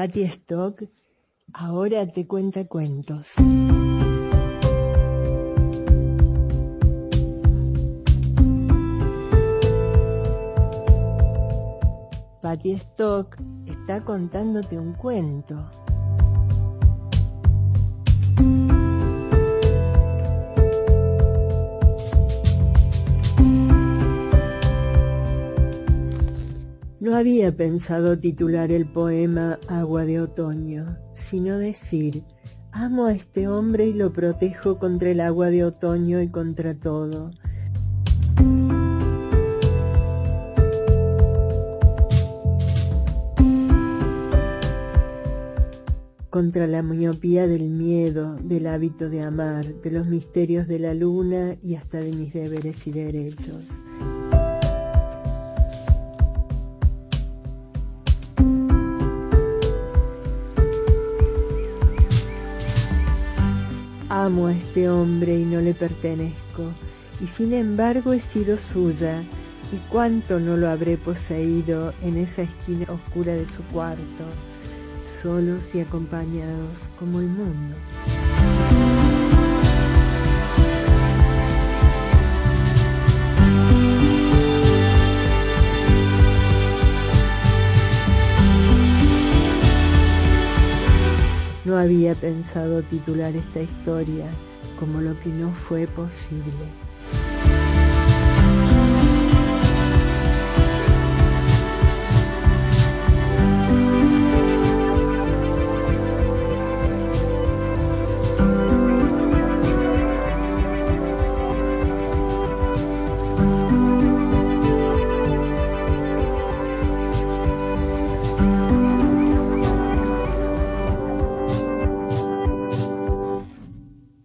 Patty Stock ahora te cuenta cuentos. Patty Stock está contándote un cuento. No había pensado titular el poema Agua de Otoño, sino decir, amo a este hombre y lo protejo contra el agua de otoño y contra todo. contra la miopía del miedo, del hábito de amar, de los misterios de la luna y hasta de mis deberes y derechos. Amo a este hombre y no le pertenezco, y sin embargo he sido suya, y cuánto no lo habré poseído en esa esquina oscura de su cuarto, solos y acompañados como el mundo. No había pensado titular esta historia como lo que no fue posible.